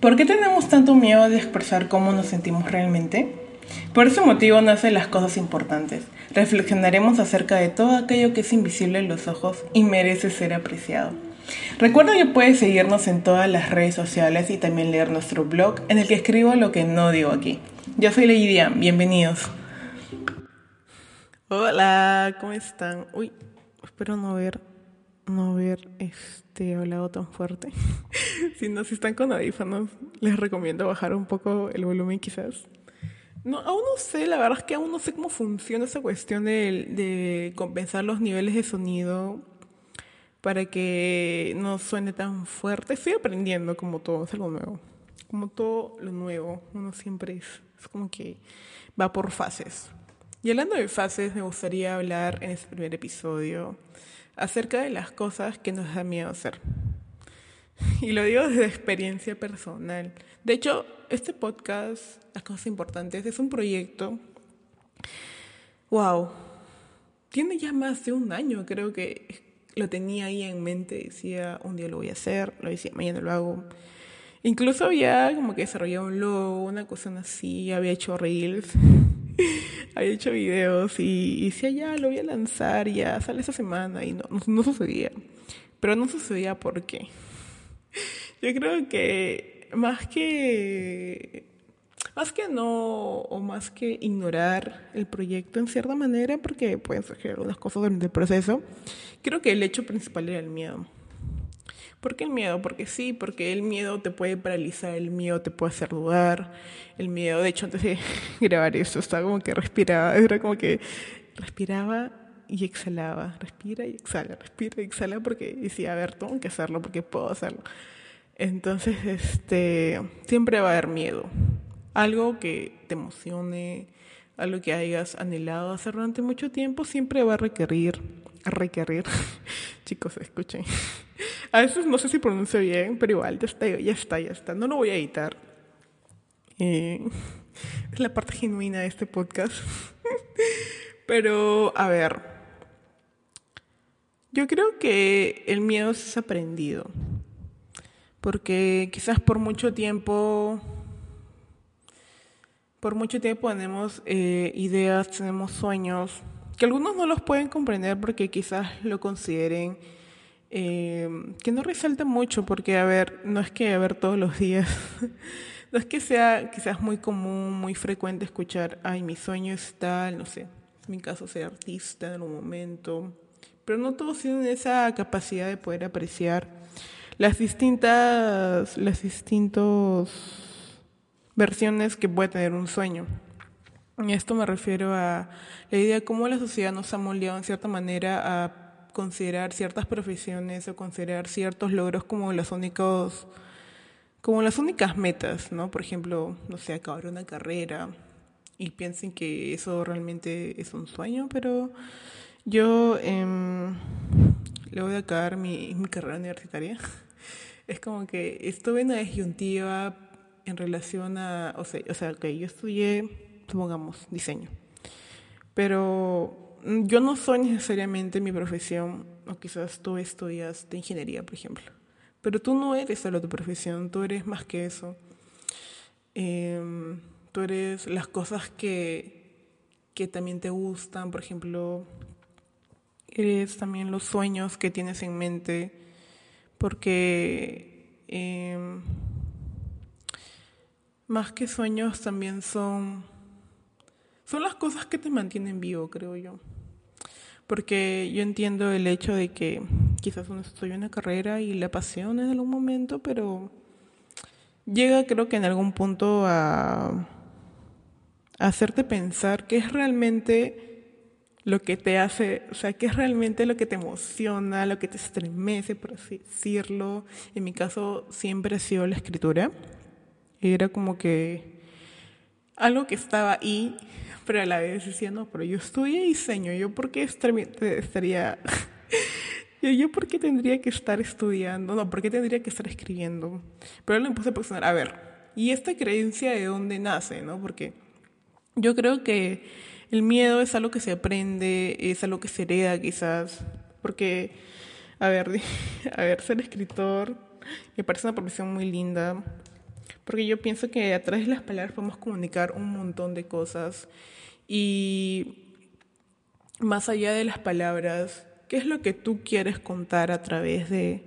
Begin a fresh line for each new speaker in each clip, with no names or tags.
¿Por qué tenemos tanto miedo de expresar cómo nos sentimos realmente? Por ese motivo nacen las cosas importantes. Reflexionaremos acerca de todo aquello que es invisible en los ojos y merece ser apreciado. Recuerda que puedes seguirnos en todas las redes sociales y también leer nuestro blog en el que escribo lo que no digo aquí. Yo soy Lidia, bienvenidos. Hola, ¿cómo están? Uy, espero no ver, ver este hablado tan fuerte. si no, si están con audífonos, les recomiendo bajar un poco el volumen quizás. No, aún no sé, la verdad es que aún no sé cómo funciona esa cuestión de, de compensar los niveles de sonido para que no suene tan fuerte. Estoy aprendiendo como todo, es algo nuevo. Como todo lo nuevo, uno siempre es, es como que va por fases. Y hablando de fases, me gustaría hablar en este primer episodio acerca de las cosas que nos da miedo hacer. Y lo digo desde experiencia personal. De hecho, este podcast, Las Cosas Importantes, es un proyecto, wow, tiene ya más de un año, creo que lo tenía ahí en mente, decía, un día lo voy a hacer, lo decía, mañana lo hago. Incluso había como que desarrollado un logo, una cosa así, había hecho reels, había hecho videos y, decía, ya, lo voy a lanzar, ya, sale esa semana y no, no, sucedía. Pero no sucedía porque yo creo que más que más que no o más que ignorar el proyecto en cierta manera porque pueden surgir algunas cosas durante el proceso creo que el hecho principal era el miedo ¿Por qué el miedo? Porque sí, porque el miedo te puede paralizar, el miedo te puede hacer dudar, el miedo, de hecho antes de grabar eso estaba como que respiraba, era como que respiraba y exhalaba, respira y exhala, respira y exhala porque decía, a ver, tengo que hacerlo porque puedo hacerlo. Entonces, este, siempre va a haber miedo. Algo que te emocione, algo que hayas anhelado hacer durante mucho tiempo, siempre va a requerir, requerir, chicos, escuchen. A veces no sé si pronuncio bien, pero igual, ya está, ya está, ya está. No lo voy a editar. Eh, es la parte genuina de este podcast. pero, a ver, yo creo que el miedo es aprendido. Porque quizás por mucho tiempo por mucho tiempo tenemos eh, ideas, tenemos sueños, que algunos no los pueden comprender porque quizás lo consideren eh, que no resalta mucho, porque, a ver, no es que a ver todos los días, no es que sea quizás muy común, muy frecuente escuchar, ay, mi sueño es tal, no sé, en mi caso ser artista en algún momento, pero no todos tienen esa capacidad de poder apreciar las distintas, las distintos versiones que puede tener un sueño. Y esto me refiero a la idea de cómo la sociedad nos ha moldeado en cierta manera a considerar ciertas profesiones o considerar ciertos logros como los únicos como las únicas metas, ¿no? Por ejemplo, no sé, acabar una carrera y piensen que eso realmente es un sueño, pero yo eh, luego de acabar mi, mi carrera universitaria, es como que estuve en una disyuntiva en relación a, o sea, o sea, que yo estudié, supongamos, diseño, pero yo no soy necesariamente mi profesión, o quizás tú estudias de ingeniería, por ejemplo, pero tú no eres solo tu profesión, tú eres más que eso. Em, tú eres las cosas que, que también te gustan, por ejemplo, eres también los sueños que tienes en mente, porque... Eh, más que sueños también son, son las cosas que te mantienen vivo, creo yo. Porque yo entiendo el hecho de que quizás uno estudia una carrera y la apasiona en algún momento, pero llega creo que en algún punto a, a hacerte pensar qué es realmente lo que te hace, o sea, qué es realmente lo que te emociona, lo que te estremece, por así decirlo. En mi caso siempre ha sido la escritura. Era como que algo que estaba ahí, pero a la vez decía, no, pero yo estudié diseño, ¿yo por qué estaría... yo, ¿Yo por tendría que estar estudiando? No, ¿por qué tendría que estar escribiendo? Pero lo empecé a pensar, a ver, ¿y esta creencia de dónde nace? ¿no? Porque yo creo que el miedo es algo que se aprende, es algo que se hereda quizás, porque, a ver, a ver, ser escritor me parece una profesión muy linda, Porque yo pienso que a través de las palabras podemos comunicar un montón de cosas y más allá de las palabras, ¿qué es lo que tú quieres contar a través de,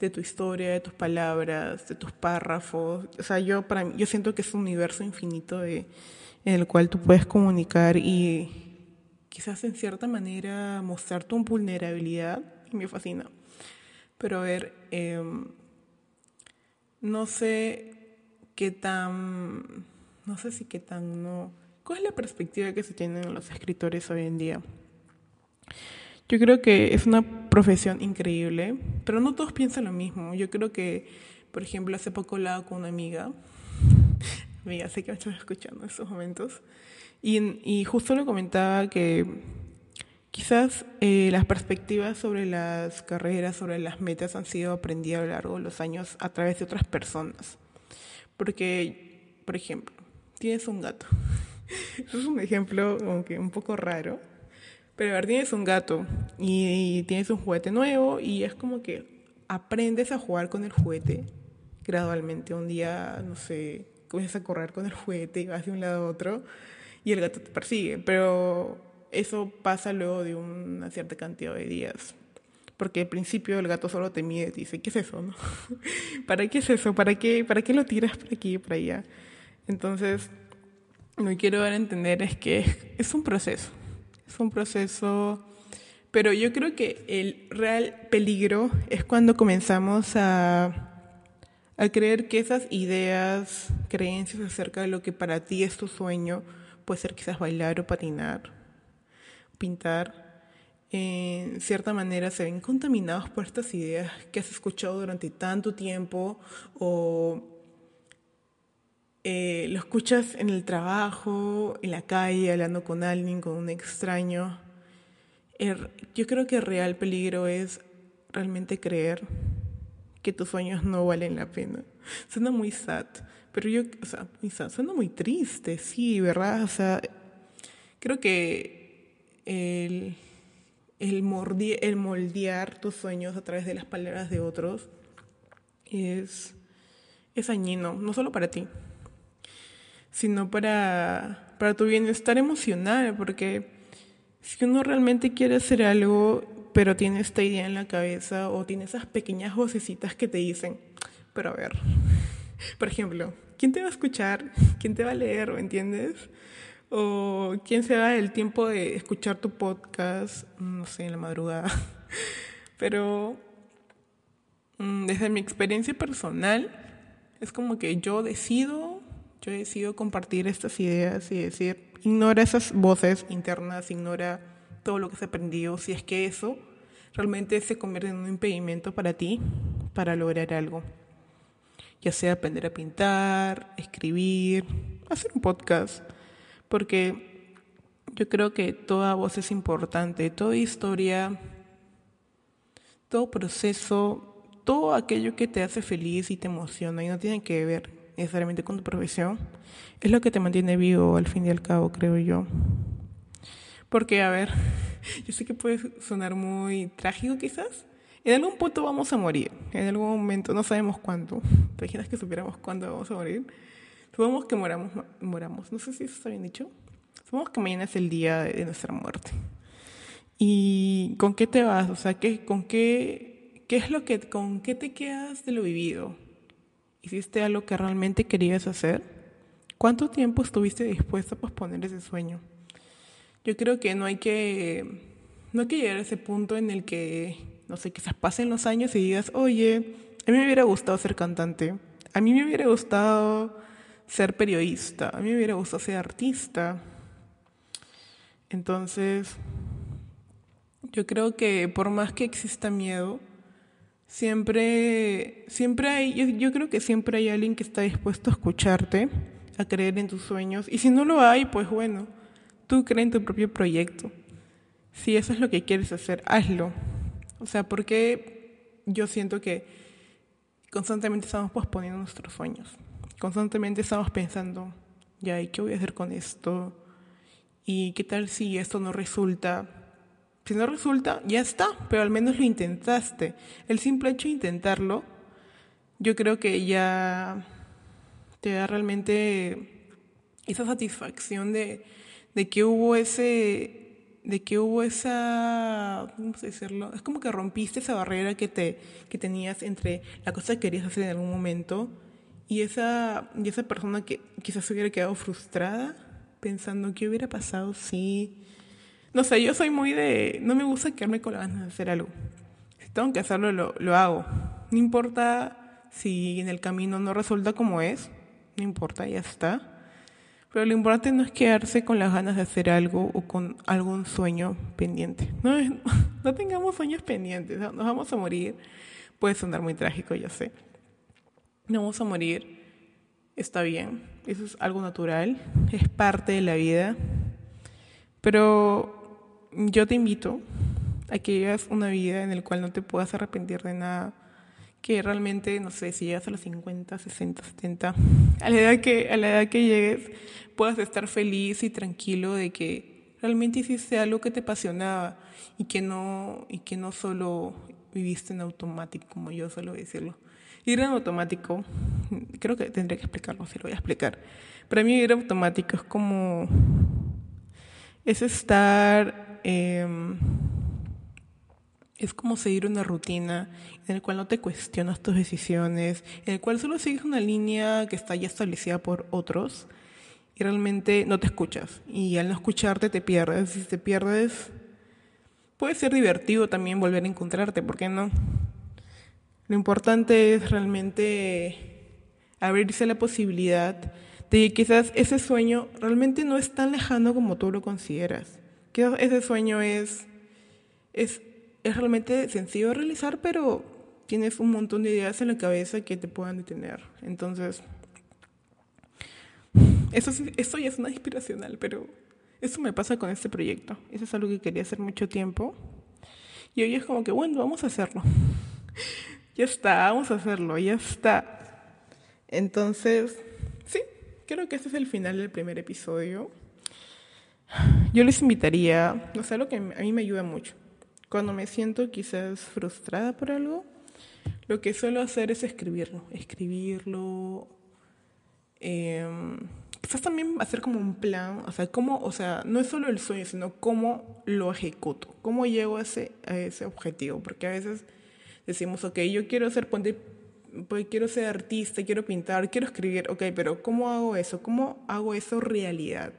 de tu historia, de tus palabras, de tus párrafos? O sea, yo, para mí, yo siento que es un universo infinito de, en el cual tú puedes comunicar y quizás en cierta manera mostrar tu vulnerabilidad y me fascina. Pero a ver, em, no sé qué tan, no sé si qué tan no. ¿Cuál es la perspectiva que se tienen los escritores hoy en día? Yo creo que es una profesión increíble, pero no todos piensan lo mismo. Yo creo que, por ejemplo, hace poco hablaba con una amiga, amiga, sé que me estás escuchando en estos momentos, y, y justo le comentaba que quizás eh, las perspectivas sobre las carreras, sobre las metas han sido aprendidas a lo largo de los años a través de otras personas. Porque, por ejemplo, tienes un gato. Es un ejemplo como que un poco raro. Pero a ver, tienes un gato y, tienes un juguete nuevo y es como que aprendes a jugar con el juguete gradualmente. Un día, no sé, comienzas a correr con el juguete y vas de un lado a otro y el gato te persigue. Pero eso pasa luego de una cierta cantidad de días. Porque al principio el gato solo te mide y te dice, ¿qué es eso? No? ¿Para qué es eso? ¿Para qué, ¿Para qué lo tiras por aquí y por allá? Entonces, lo que quiero dar a entender es que es un proceso. Es un proceso, pero yo creo que el real peligro es cuando comenzamos a a creer que esas ideas, creencias acerca de lo que para ti es tu sueño, puede ser quizás bailar o patinar, pintar, en cierta manera se ven contaminados por estas ideas que has escuchado durante tanto tiempo o eh, lo escuchas en el trabajo, en la calle, hablando con alguien, con un extraño. yo creo que el real peligro es realmente creer que tus sueños no valen la pena. Suena muy sad, pero yo, o sea, muy sad, suena muy triste, sí, ¿verdad? O sea, creo que el, el, moldear tus sueños a través de las palabras de otros es, es dañino, no solo para ti, sino para, para tu bienestar emocional, porque si uno realmente quiere hacer algo, pero tiene esta idea en la cabeza o tiene esas pequeñas vocecitas que te dicen, pero a ver, por ejemplo, ¿quién te va a escuchar? ¿Quién te va a leer? ¿Me entiendes? O quién se da el tiempo de escuchar tu podcast, no sé, en la madrugada. Pero mm, desde mi experiencia personal, es como que yo decido, yo decido compartir estas ideas y decir, ignora esas voces internas, ignora todo lo que se aprendió, si es que eso realmente se convierte en un impedimento para ti para lograr algo. Ya sea aprender a pintar, escribir, hacer un podcast, porque yo creo que toda voz es importante, toda historia, todo proceso, todo aquello que te hace feliz y te emociona y no tiene que ver necesariamente con tu profesión, es lo que te mantiene vivo al fin y al cabo, creo yo. Porque, a ver, yo sé que puede sonar muy trágico quizás. En algún punto vamos a morir. En algún momento, no sabemos cuándo. ¿Te imaginas que supiéramos cuándo vamos a morir? Supongamos que moramos, moramos. No sé si eso está bien dicho. Supongamos que mañana es el día de nuestra muerte. ¿Y con qué te vas? O sea, ¿qué, ¿con qué, qué es lo que, con qué te quedas de lo vivido? ¿Hiciste algo que realmente querías hacer? ¿Cuánto tiempo estuviste dispuesto a posponer ese sueño? Yo creo que no hay que, no hay que llegar a ese punto en el que, no sé, quizás pasen los años y digas, oye, a mí me hubiera gustado ser cantante, a mí me hubiera gustado ser periodista, a mí me hubiera gustado ser artista. Entonces, yo creo que por más que exista miedo, siempre, siempre hay, yo, creo que siempre hay alguien que está dispuesto a escucharte, a creer en tus sueños. Y si no lo hay, pues bueno, Tú crees en tu propio proyecto. Si eso es lo que quieres hacer, hazlo. O sea, porque yo siento que constantemente estamos posponiendo nuestros sueños. Constantemente estamos pensando, ya, ¿y qué voy a hacer con esto? ¿Y qué tal si esto no resulta? Si no resulta, ya está, pero al menos lo intentaste. El simple hecho de intentarlo, yo creo que ya, te da realmente esa satisfacción de, de que hubo ese de que hubo esa, ¿cómo decirlo? Es como que rompiste esa barrera que, te, que tenías entre la cosa que querías hacer en algún momento y esa, y esa persona que quizás hubiera quedado frustrada pensando qué hubiera pasado si... No sé, yo soy muy de... No me gusta quedarme con la ganas de hacer algo. Si tengo que hacerlo, lo, lo hago. No importa si en el camino no resulta como es, no importa, ya está. Pero lo importante no es quedarse con las ganas de hacer algo o con algún sueño pendiente. No, no tengamos sueños pendientes, nos vamos a morir. Puede sonar muy trágico, ya sé. No vamos a morir, está bien, eso es algo natural, es parte de la vida. Pero yo te invito a que vivas una vida en la cual no te puedas arrepentir de nada que realmente, no sé, si llegas a los 50, 60, 70, a la edad que, a la edad que llegues, puedas estar feliz y tranquilo de que realmente hiciste algo que te apasionaba y que no, y que no solo viviste en automático, como yo suelo decirlo. Ir en automático, creo que tendré que explicarlo, si lo voy a explicar. Para mí ir en automático es como, es estar... Eh, es como seguir una rutina en la cual no te cuestionas tus decisiones, en el cual solo sigues una línea que está ya establecida por otros y realmente no te escuchas. Y al no escucharte te pierdes. Si te pierdes, puede ser divertido también volver a encontrarte, ¿por qué no? Lo importante es realmente abrirse la posibilidad de que quizás ese sueño realmente no es tan lejano como tú lo consideras. Quizás ese sueño es, es es realmente sencillo de realizar, pero tienes un montón de ideas en la cabeza que te puedan detener. Entonces, eso, eso ya es una inspiracional, pero eso me pasa con este proyecto. Eso es algo que quería hacer mucho tiempo. Y hoy es como que, bueno, vamos a hacerlo. Ya está, vamos a hacerlo, ya está. Entonces, sí, creo que este es el final del primer episodio. Yo les invitaría, no sé, lo que a mí me ayuda mucho cuando me siento quizás frustrada por algo, lo que suelo hacer es escribirlo, escribirlo. Em, quizás también hacer como un plan, o sea, cómo, o sea, no es solo el sueño, sino cómo lo ejecuto, cómo llego a ese, a ese objetivo, porque a veces decimos, ok, yo quiero ser, pues quiero ser artista, quiero pintar, quiero escribir, ok, pero ¿cómo hago eso? ¿Cómo hago eso realidad?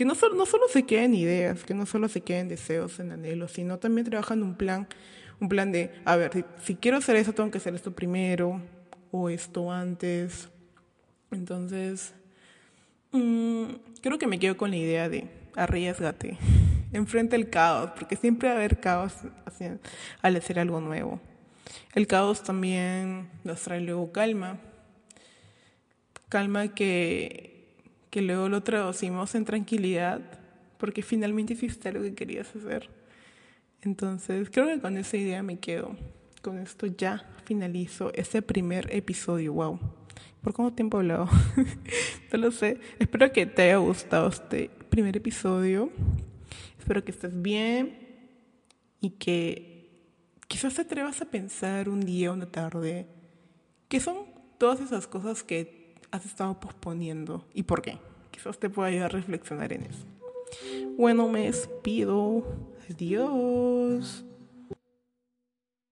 que no solo, no solo se queden ideas, que no solo se queden deseos en anhelos, sino también trabajan un plan, un plan de, a ver, si, quiero hacer eso, tengo que hacer esto primero o esto antes. Entonces, mm, creo que me quedo con la idea de arriesgate, enfrenta el caos, porque siempre va a haber caos al hacer algo nuevo. El caos también nos trae luego calma, calma que que luego lo traducimos en tranquilidad, porque finalmente hiciste lo que querías hacer. Entonces, creo que con esa idea me quedo. Con esto ya finalizo este primer episodio. Wow. ¿Por cuánto tiempo he hablado? no lo sé. Espero que te haya gustado este primer episodio. Espero que estés bien y que quizás te atrevas a pensar un día o una tarde qué son todas esas cosas que has estado posponiendo y por qué. Quizás te pueda ayudar a reflexionar en eso. Bueno, me despido. Adiós.